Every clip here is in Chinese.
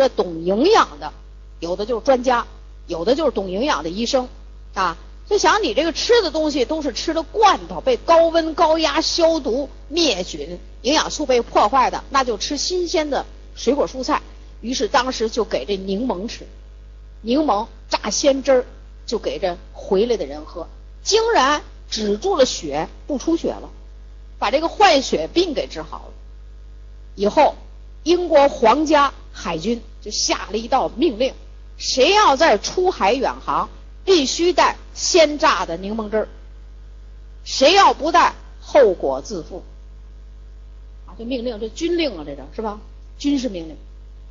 这懂营养的，有的就是专家，有的就是懂营养的医生啊。就想你这个吃的东西都是吃的罐头，被高温高压消毒灭菌，营养素被破坏的，那就吃新鲜的水果蔬菜。于是当时就给这柠檬吃，柠檬榨鲜汁儿就给这回来的人喝，竟然止住了血，不出血了，把这个坏血病给治好了。以后英国皇家海军就下了一道命令：谁要再出海远航，必须带。鲜榨的柠檬汁儿，谁要不带，后果自负。啊，这命令，这军令啊，这个是吧？军事命令，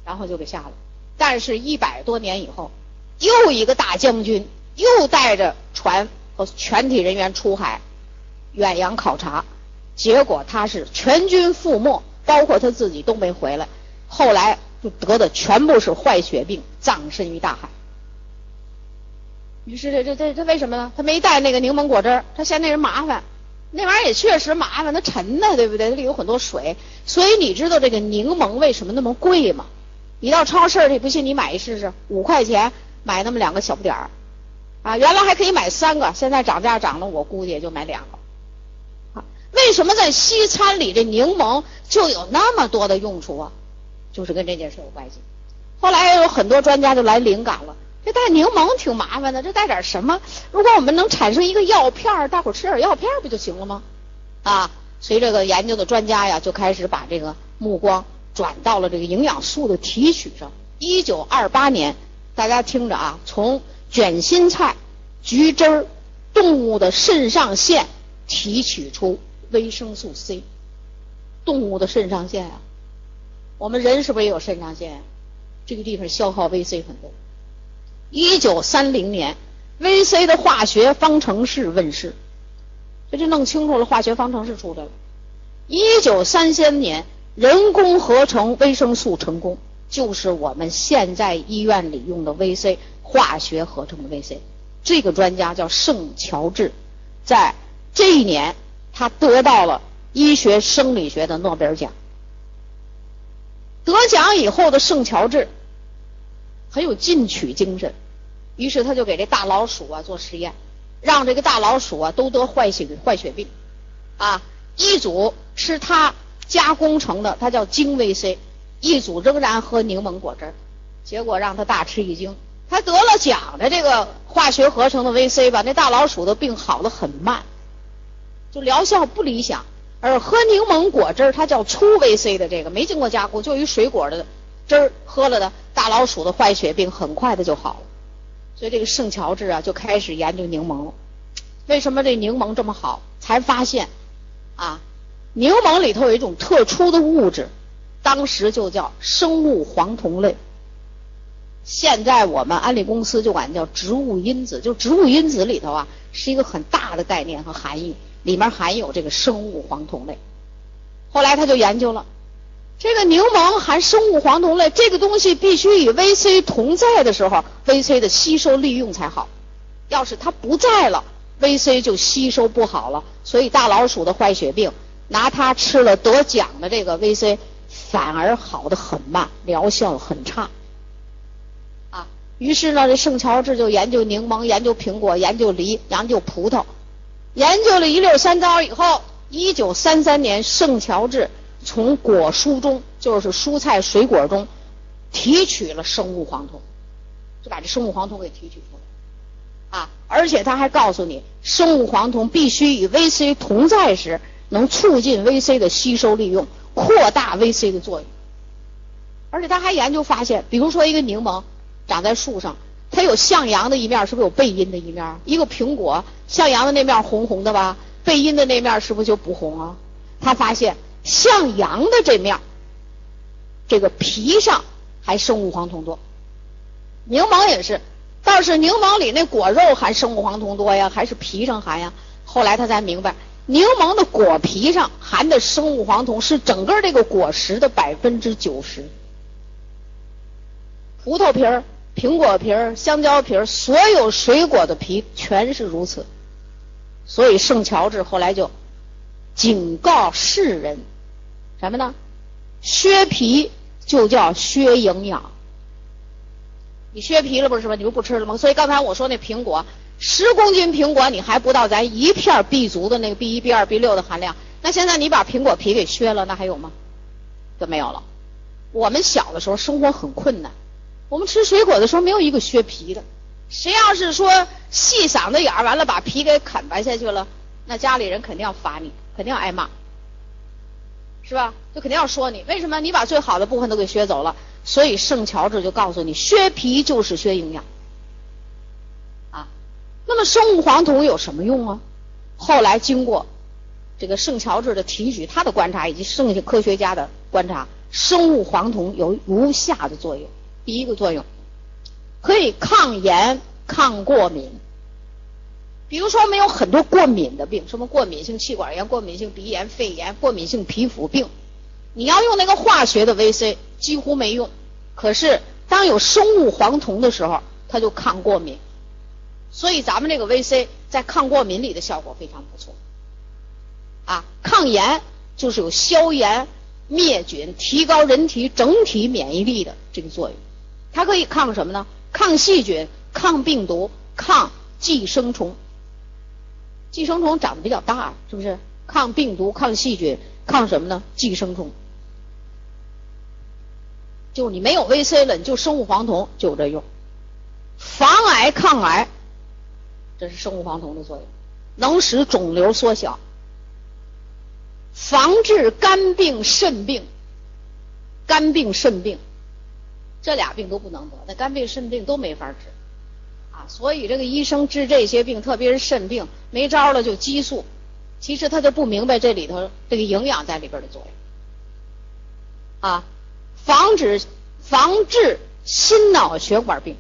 然后就给下了。但是，一百多年以后，又一个大将军又带着船和全体人员出海远洋考察，结果他是全军覆没，包括他自己都没回来。后来就得的全部是坏血病，葬身于大海。于是这这这这为什么呢？他没带那个柠檬果汁儿，他嫌那人麻烦。那玩意儿也确实麻烦，它沉呢，对不对？它里有很多水，所以你知道这个柠檬为什么那么贵吗？你到超市去，不信你买一试试，五块钱买那么两个小不点儿，啊，原来还可以买三个，现在涨价涨了，我估计也就买两个。啊，为什么在西餐里这柠檬就有那么多的用处啊？就是跟这件事有关系。后来有很多专家就来灵感了。这带柠檬挺麻烦的，这带点什么？如果我们能产生一个药片，大伙吃点药片不就行了吗？啊，所以这个研究的专家呀，就开始把这个目光转到了这个营养素的提取上。一九二八年，大家听着啊，从卷心菜、橘汁儿、动物的肾上腺提取出维生素 C。动物的肾上腺啊，我们人是不是也有肾上腺？这个地方消耗 VC 很多。一九三零年，VC 的化学方程式问世，这就弄清楚了，化学方程式出来了。一九三三年，人工合成维生素成功，就是我们现在医院里用的 VC，化学合成的 VC。这个专家叫圣乔治，在这一年，他得到了医学生理学的诺贝尔奖。得奖以后的圣乔治。很有进取精神，于是他就给这大老鼠啊做实验，让这个大老鼠啊都得坏血坏血病，啊，一组吃他加工成的，它叫精 VC，一组仍然喝柠檬果汁结果让他大吃一惊，他得了奖的这个化学合成的 VC 吧，那大老鼠的病好的很慢，就疗效不理想，而喝柠檬果汁它叫粗 VC 的这个没经过加工，就一水果的。汁儿喝了的大老鼠的坏血病很快的就好了，所以这个圣乔治啊就开始研究柠檬了。为什么这柠檬这么好？才发现啊，柠檬里头有一种特殊的物质，当时就叫生物黄酮类。现在我们安利公司就管叫植物因子，就植物因子里头啊是一个很大的概念和含义，里面含有这个生物黄酮类。后来他就研究了。这个柠檬含生物黄酮类，这个东西必须与 VC 同在的时候，VC 的吸收利用才好。要是它不在了，VC 就吸收不好了。所以大老鼠的坏血病，拿它吃了得奖的这个 VC，反而好的很慢，疗效很差。于是呢，这圣乔治就研究柠檬，研究苹果，研究梨，研究葡萄，研究了一溜三糟以后，一九三三年，圣乔治。从果蔬中，就是蔬菜水果中提取了生物黄酮，就把这生物黄酮给提取出来啊！而且他还告诉你，生物黄酮必须与 VC 同在时，能促进 VC 的吸收利用，扩大 VC 的作用。而且他还研究发现，比如说一个柠檬长在树上，它有向阳的一面，是不是有背阴的一面？一个苹果向阳的那面红红的吧，背阴的那面是不是就不红啊？他发现。向阳的这面，这个皮上还生物黄酮多。柠檬也是，倒是柠檬里那果肉含生物黄酮多呀，还是皮上含呀？后来他才明白，柠檬的果皮上含的生物黄酮是整个这个果实的百分之九十。葡萄皮儿、苹果皮儿、香蕉皮儿，所有水果的皮全是如此。所以圣乔治后来就。警告世人，什么呢？削皮就叫削营养，你削皮了不是吧？你不不吃了吗？所以刚才我说那苹果，十公斤苹果你还不到咱一片 B 族的那个 B 一、B 二、B 六的含量。那现在你把苹果皮给削了，那还有吗？就没有了。我们小的时候生活很困难，我们吃水果的时候没有一个削皮的。谁要是说细嗓子眼儿，完了把皮给啃白下去了，那家里人肯定要罚你，肯定要挨骂，是吧？就肯定要说你，为什么你把最好的部分都给削走了？所以圣乔治就告诉你，削皮就是削营养。啊，那么生物黄酮有什么用啊？后来经过这个圣乔治的提举，他的观察以及剩下科学家的观察，生物黄酮有如下的作用：第一个作用。可以抗炎、抗过敏。比如说，我们有很多过敏的病，什么过敏性气管炎、过敏性鼻炎、肺炎、过敏性皮肤病，你要用那个化学的 VC 几乎没用。可是当有生物黄酮的时候，它就抗过敏。所以咱们这个 VC 在抗过敏里的效果非常不错。啊，抗炎就是有消炎、灭菌、提高人体整体免疫力的这个作用。它可以抗什么呢？抗细菌、抗病毒、抗寄生虫。寄生虫长得比较大，是不是？抗病毒、抗细菌、抗什么呢？寄生虫。就你没有 VC 了，你就生物黄酮就有这用。防癌抗癌，这是生物黄酮的作用，能使肿瘤缩小。防治肝病、肾病，肝病、肾病。这俩病都不能得，那肝病、肾病都没法治，啊，所以这个医生治这些病，特别是肾病，没招了就激素，其实他就不明白这里头这个营养在里边的作用，啊，防止防治心脑血管病。